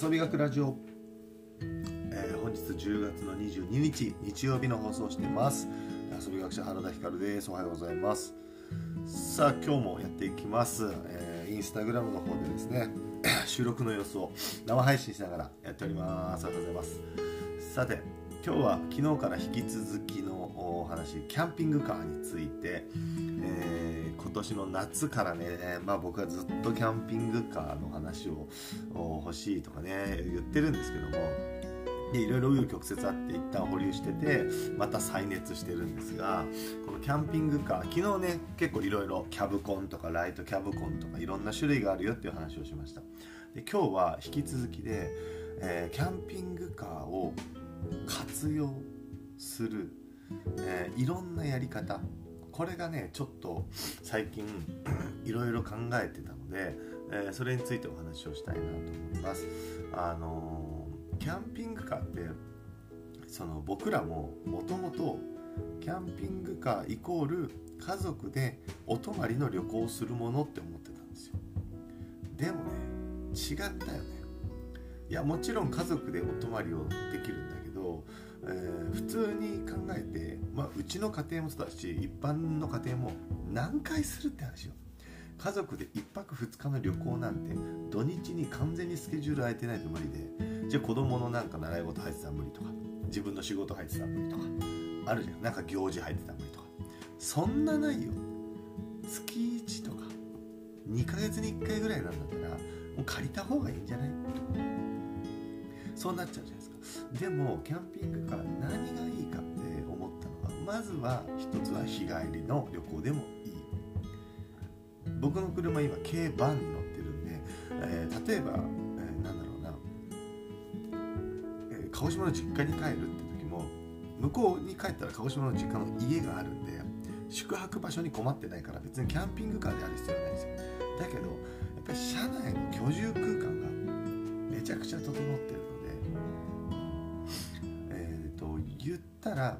遊び学ラジオ、えー本日10月の22日日曜日の放送をしてます。遊び学者原田光です。おはようございます。さあ今日もやっていきます、えーインスタグラムの方でですね 収録の様子を生配信しながらやっております。ありがとうございます。さて今日は昨日から引き続きのお話キャンピングカーについて、えー年の夏からね、まあ、僕はずっとキャンピングカーの話を欲しいとかね言ってるんですけどもでいろいろ紆余曲折あって一旦保留しててまた再熱してるんですがこのキャンピングカー昨日ね結構いろいろキャブコンとかライトキャブコンとかいろんな種類があるよっていう話をしました。で今日は引き続きで、えーキャンピングカーを活用する、えーいろんなやり方これがねちょっと最近 いろいろ考えてたので、えーそれについてお話をしたいなと思います。あのーキャンピングカーってその僕らももともとキャンピングカーイコール家族でお泊まりの旅行をするものって思ってたんですよ。でもね違ったよね。いやもちろん家族でお泊まりをできる、えー普通に考えて、まあ、うちの家庭もそうだし一般の家庭も何回するって話よ。家族で1泊2日の旅行なんて土日に完全にスケジュール空いてないと無理でじゃあ子供のなんか習い事入ってたら無理とか自分の仕事入ってたら無理とかあるじゃん。なんか行事入ってたら無理とか。そんなないよ。月1とか2ヶ月に1回ぐらいなんだったらもう借りた方がいいんじゃない？とか。そうなっちゃうじゃないでもキャンピングカー何がいいかって思ったのがまずは一つは日帰りの旅行でもいい。僕の車今軽バンに乗ってるんで、えー例えば、えーなんだろうな、えー鹿児島の実家に帰るって時も向こうに帰ったら鹿児島の実家の家があるんで宿泊場所に困ってないから別にキャンピングカーである必要はないんですよ。だけどやっぱり車内の居住空間がめちゃくちゃ整って言ったら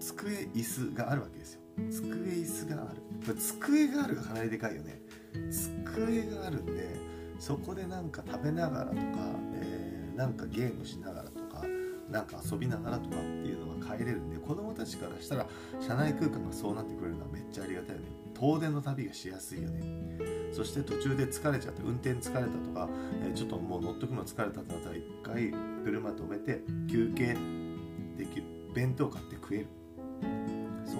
机椅子があるわけですよ。机椅子がある。これ机があるがかなりでかいよね。机があるんでそこでなんか食べながらとか、えーなんかゲームしながらとかなんか遊びながらとかっていうのが帰れるんで子供たちからしたら車内空間がそうなってくれるのはめっちゃありがたいよね。遠出の旅がしやすいよね。そして途中で疲れちゃって運転疲れたとか、えーちょっともう乗っとくの疲れたってなったら一回車止めて休憩できる弁当買って食える。そう。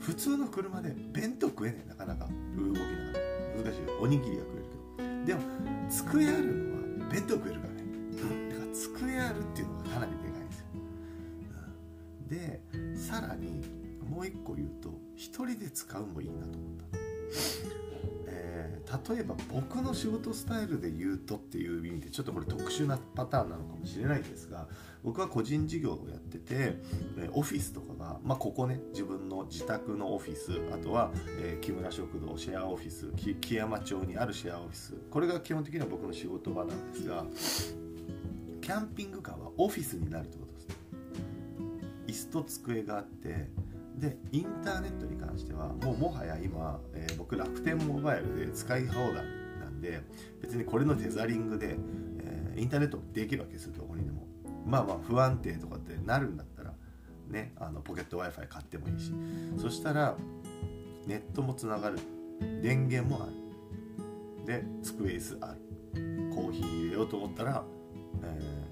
普通の車で弁当食えねえ。なかなか。動きながら。難しいおにぎりは食えるけど。でも机あるのは弁当食えるからね。うんだから机あるっていうのがかなりでかいんですよ。うん。でさらにもう一個言うと一人で使うもいいなと思った。例えば僕の仕事スタイルで言うとっていう意味でちょっとこれ特殊なパターンなのかもしれないんですが僕は個人事業をやってて、オフィスとかが、まあ、ここね自分の自宅のオフィスあとは、えー木村食堂シェアオフィス木山町にあるシェアオフィス。これが基本的には僕の仕事場なんですがキャンピングカーはオフィスになるってことですね。椅子と机があってでインターネットに関してはもうもはや今、えー僕楽天モバイルで使い放題なんで別にこれのテザリングで、えーインターネットできるわけですよどこにでも。まあまあ不安定とかってなるんだったらねあのポケット w i f i 買ってもいいし。そしたらネットもつながる。電源もある。で机椅子ある。コーヒー入れようと思ったら、え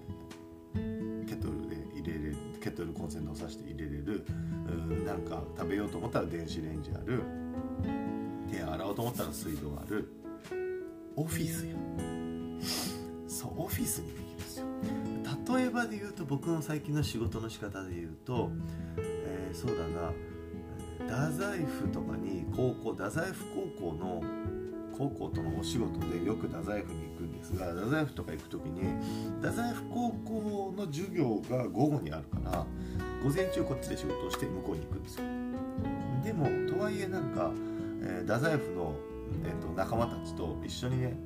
ケトルコンセントを挿して入れれるうなんか食べようと思ったら電子レンジある。手洗おうと思ったら水道ある。オフィスやそうオフィスにできるんですよ。例えばで言うと僕の最近の仕事の仕方で言うと、えーそうだな。太宰府とかに高校太宰府高校の高校とのお仕事でよく太宰府に行くんですが太宰府とか行く時に太宰府高校の授業が午後にあるから午前中こっちで仕事をして向こうに行くんですよ。でもとはいえなんか、えー太宰府の、えーと仲間たちと一緒にね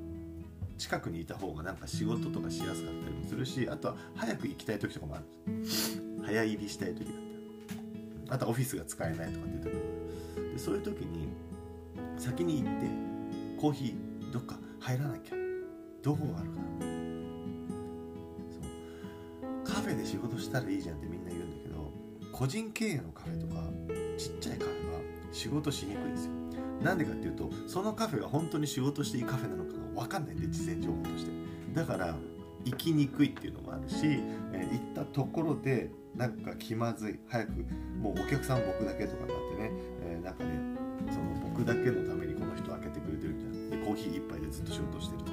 近くにいた方がなんか仕事とかしやすかったりもするしあとは早く行きたい時とかもあるんです早入りしたい時だったり。あとはオフィスが使えないとかっていう時もある。でそういう時に先に行ってコーヒーどっか入らなきゃ。どこがあるか。そう。カフェで仕事したらいいじゃんってみんな言うんだけど個人経営のカフェとかちっちゃいカフェは仕事しにくいんですよ。なんでかっていうとそのカフェが本当に仕事していいカフェなのかが分かんないんで事前情報として。だから行きにくいっていうのもあるし、え、行ったところでなんか気まずい。早くもうお客さん僕だけとかになってね、えー、なんかねその僕だけのためにこの人開けコーヒー一杯でずっと仕事してるとか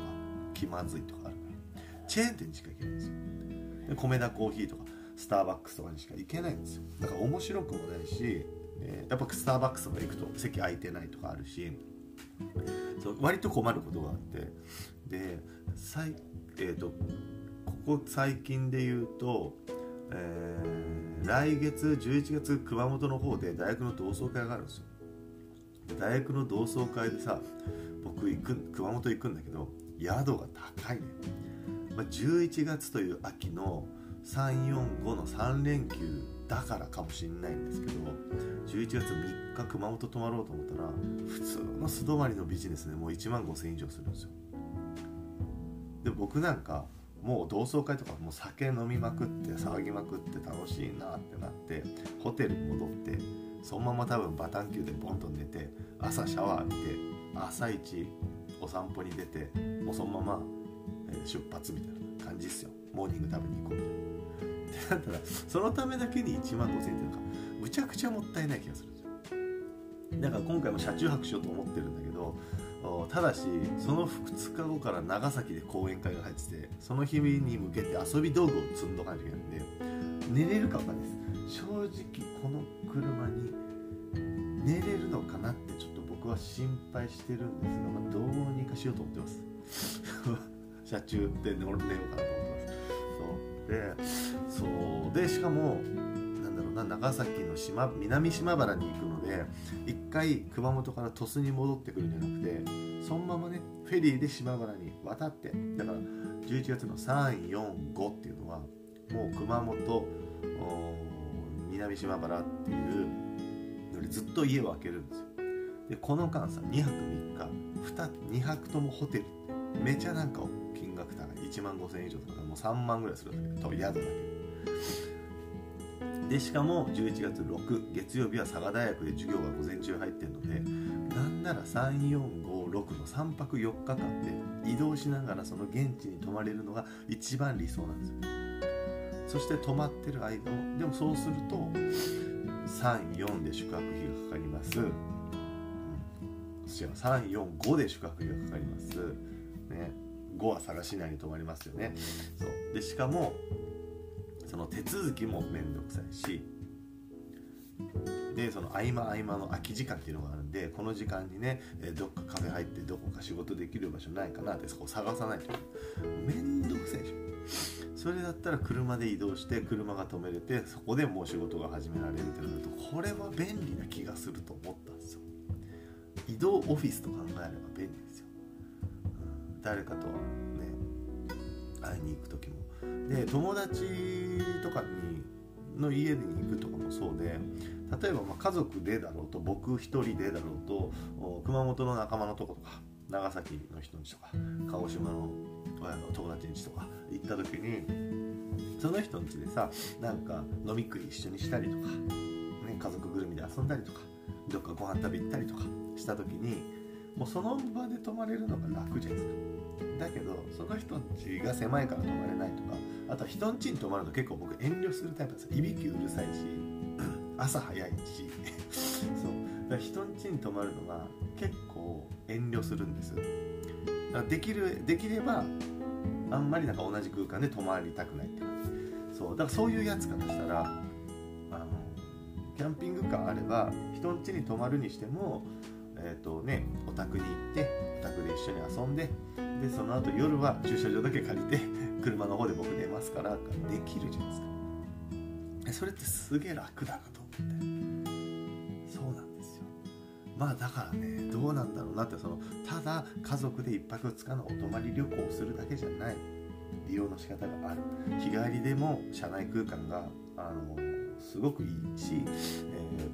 気まずいとかあるから。チェーン店にしか行けないんですよ。で米田コーヒーとかスターバックスとかにしか行けないんですよ。だから面白くもないし、えー、やっぱスターバックスとか行くと席空いてないとかあるしそう割と困ることがあって。で最えーと、ここ最近で言うと、えー、来月11月熊本の方で大学の同窓会があるんですよ。大学の同窓会でさ僕行く熊本行くんだけど宿が高いね、まあ、11月という秋の345の3連休だからかもしれないんですけど11月3日熊本泊まろうと思ったら普通の素泊まりのビジネスでもう1万5000円以上するんですよ。で僕なんかもう同窓会とかもう酒飲みまくって騒ぎまくって楽しいなってなってホテル戻ってそのまま多分バタンキューでボンと寝て朝シャワー浴びて朝一お散歩に出てもうそのまま出発みたいな感じっすよ。モーニング食べに行こうみたいな。ってなったらそのためだけに1万5000円ってなんかむちゃくちゃもったいない気がするんですよ。だから今回も車中泊しようと思ってるんだけどただしその2日後から長崎で講演会が入っててその日に向けて遊び道具を積んどかなきゃいけないんで寝れるか分かんないです。正直この車に寝れるのかなってちょっと僕は心配してるんですが、まあ、どうにかしようと思ってます。車中で寝ようかなと思ってます。そう。でそうでしかもな長崎の島南島原に行くので一回熊本から鳥栖に戻ってくるんじゃなくてそのままねフェリーで島原に渡ってだから11月の345っていうのはもう熊本南島原っていうのにずっと家を空けるんですよ。でこの間さ2泊3日 2, 2泊ともホテルってめちゃなんか金額高い。1万5000円以上とかもう3万ぐらいするんだけど宿だけでしかも11月6月曜日は佐賀大学で授業が午前中入ってるのでなんなら3456の3泊4日間で移動しながらその現地に泊まれるのが一番理想なんですよ。そして泊まってる間をでもそうすると34で宿泊費がかかります、うん、違う345で宿泊費がかかります。ね。5は佐賀市内に泊まりますよね。そう。でしかもその手続きも面倒くさいし。でその合間合間の空き時間っていうのがあるんでこの時間にねどっかカフェ入ってどこか仕事できる場所ないかなってそこ探さないと。面倒くさいでしょ。それだったら車で移動して車が止めれてそこでもう仕事が始められるってなるとこれは便利な気がすると思ったんですよ。移動オフィスと考えれば便利ですよ、うん、誰かとね会いに行く時も。で友達とかにの家に行くとかもそうで例えばま家族でだろうと僕一人でだろうと熊本の仲間のとことか長崎の人んちとか鹿児島の友達んちとか行った時にその人んちでさなんか飲み食い一緒にしたりとか、ね、家族ぐるみで遊んだりとかどっかご飯食べ行ったりとかした時にもうその場で泊まれるのが楽じゃないですか。だけどその人んちが狭いから泊まれないとかあとは人んちに泊まるの結構僕遠慮するタイプですいびきうるさいし 朝早いし そう。だから人んちに泊まるのが結構遠慮するんですだからできるできればあんまりなんか同じ空間で泊まりたくないって感じ。そう。だからそういうやつからしたらあのキャンピングカーあれば人んちに泊まるにしてもえっ、ー、とねお宅に行ってお宅で一緒に遊んででその後夜は駐車場だけ借りて 車の方で僕寝ますからできるじゃないですか。それってすげえ楽だなと思って。まあだからねどうなんだろうなってそのただ家族で1泊2日のお泊まり旅行をするだけじゃない。利用の仕方がある。日帰りでも車内空間があのすごくいいし、え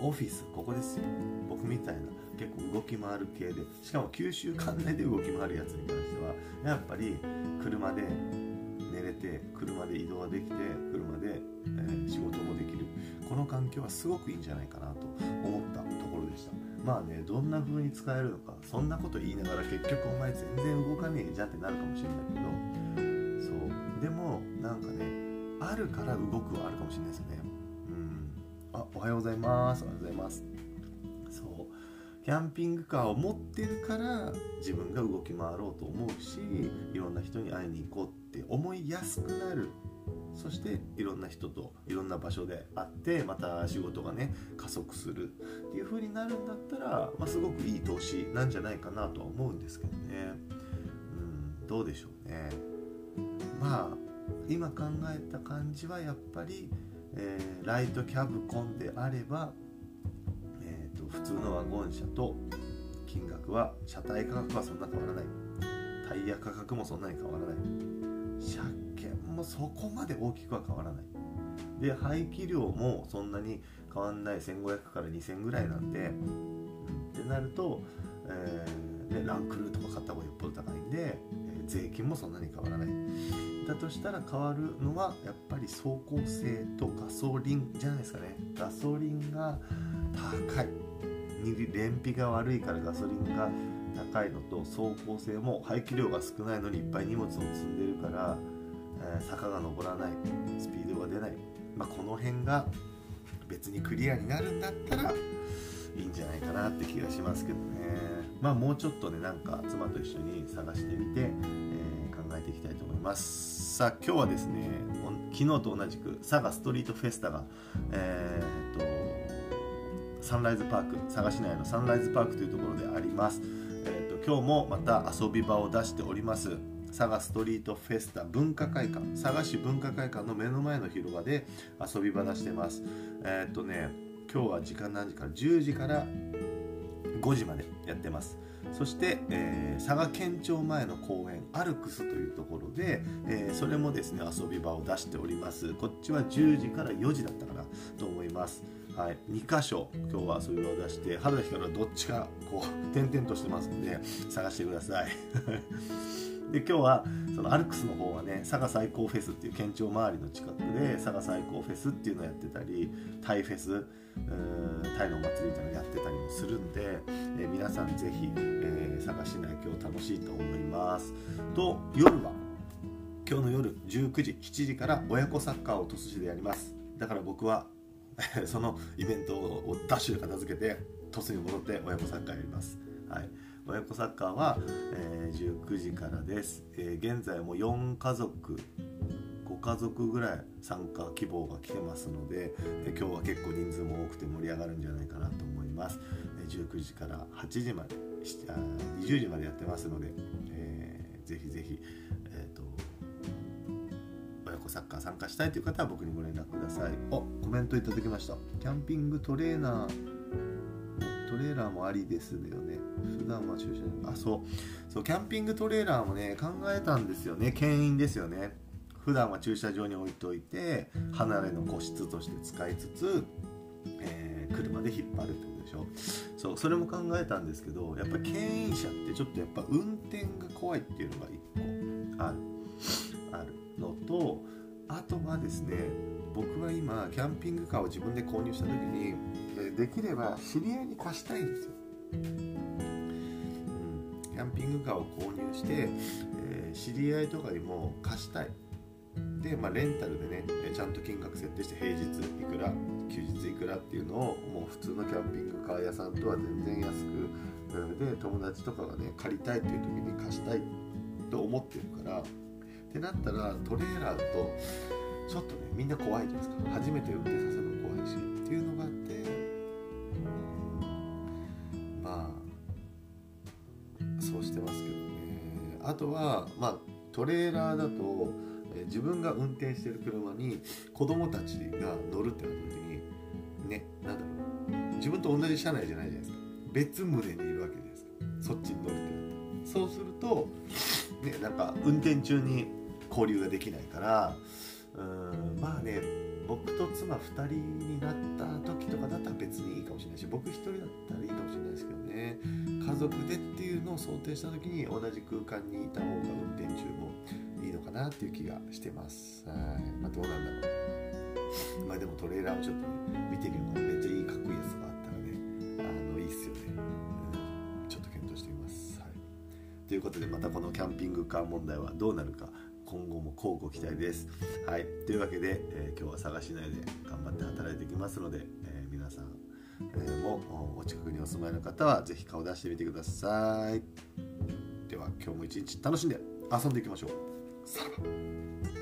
ー、オフィスここですよ。僕みたいな結構動き回る系で。しかも九州管内で動き回るやつに関してはやっぱり車で寝れて車で移動ができて車で、えー、仕事もできる。この環境はすごくいいんじゃないかなと思ったでした。まあねどんな風に使えるのかそんなこと言いながら結局お前全然動かねえじゃんってなるかもしれないけどそう。でもなんかねあるから動くはあるかもしれないですよね。うん。あおはようございます。おはようございます。そう。キャンピングカーを持ってるから自分が動き回ろうと思うしいろんな人に会いに行こうって思いやすくなるそしていろんな人といろんな場所で会ってまた仕事がね加速するっていう風になるんだったら、まあ、すごくいい投資なんじゃないかなとは思うんですけどね。うんどうでしょうね。まあ今考えた感じはやっぱり、えー、ライトキャブコンであれば、えーと、普通のワゴン車と金額は車体価格はそんな変わらない。タイヤ価格もそんなに変わらない。もそこまで大きくは変わらない。で排気量もそんなに変わんない。1500から2000ぐらいなんで。ってなると、えー、ランクルーとか買った方がよっぽど高いんで、えー、税金もそんなに変わらない。だとしたら変わるのはやっぱり走行性とガソリンじゃないですかね。ガソリンが高い。燃費が悪いからガソリンが高いのと走行性も排気量が少ないのにいっぱい荷物を積んでるから、えー、坂が登らないスピードが出ない、まあ、この辺が別にクリアになるんだったらいいんじゃないかなって気がしますけどね。まあもうちょっとねなんか妻と一緒に探してみて、えー、考えていきたいと思います。さあ今日はですね昨日と同じく佐賀ストリートフェスタがえー、っとサンライズパーク佐賀市内のサンライズパークというところであります。えーと、今日もまた遊び場を出しております。佐賀ストリートフェスタ文化会館佐賀市文化会館の目の前の広場で遊び場出してます。えっ、ー、とね今日は時間何時から？10時から5時までやってます。そして、えー、佐賀県庁前の公園アルクスというところで、えー、それもですね遊び場を出しております。こっちは10時から4時だったかなと思います。はい、2箇所今日は遊び場を出して春田光はどっちかこう点々としてますんで探してくださいで今日はそのアルクスの方はね佐賀最高フェスっていう県庁周りの近くで佐賀最高フェスっていうのをやってたりタイフェスタイのお祭りみたいなのやってたりもするんで、えー、皆さんぜひ、えー、佐賀市内今日楽しいと思います。と夜は今日の夜19時7時から親子サッカーを鳥栖市でやります。だから僕は そのイベントをダッシュで片付けて鳥栖に戻って親子サッカーやります、はい、親子サッカーは、えー、19時からです、えー、現在も4家族5家族ぐらい参加希望が来てますので、えー、今日は結構人数も多くて盛り上がるんじゃないかなと思います、え、19時から8時まであ20時までやってますので、えー、ぜひぜひえー、と親子サッカー参加したいという方は僕にご連絡ください。おコメントいただきました。キャンピングトレーナートレーラーもありですよね。普段は駐車場あそう。そうキャンピングトレーラーもね考えたんですよね。牽引ですよね。普段は駐車場に置いといて離れの個室として使いつつ、えー、車で引っ張るってことでしょ。そうそれも考えたんですけどやっぱ牽引車ってちょっとやっぱ運転が怖いっていうのが1個ある。あるのとあとはですね僕は今キャンピングカーを自分で購入した時にできれば知り合いに貸したいんですよ、ャンピングカーを購入して、えー、知り合いとかにも貸したい。で、まあ、レンタルでねちゃんと金額設定して平日いくら休日いくらっていうのをもう普通のキャンピングカー屋さんとは全然安く。で友達とかがね借りたいっていう時に貸したいと思ってるからってなったらトレーラーだとちょっとねみんな怖いじゃないですか。初めて運転させるの怖いしっていうのがあって、あとはまあトレーラーだと自分が運転してる車に子供たちが乗るってなった時にねなんだろう自分と同じ車内じゃないじゃないですか。別棟にいるわけですそっちに乗るってなったそうするとねなんか運転中に交流ができないからうんまあね僕と妻2人になった時とかだったら別にいいかもしれないし僕一人だったらいいかもしれないですけどね。家族でっていうのを想定した時に同じ空間にいた方が運転中もいいのかなっていう気がしてます。はい。まあどうなんだろう。まあでもトレーラーをちょっと、ね、見てみるのめっちゃいいかっこいいやつがあったらねあのいいっすよね、うん、ちょっと検討してみます、はい、ということでまたこのキャンピングカー問題はどうなるか今後も乞うご期待です。はい、というわけで、えー、今日は佐賀市内で頑張って働いていきますので、えー、皆さん、えー、もお近くにお住まいの方は是非顔出してみてください。では今日も一日楽しんで遊んでいきましょう。さらば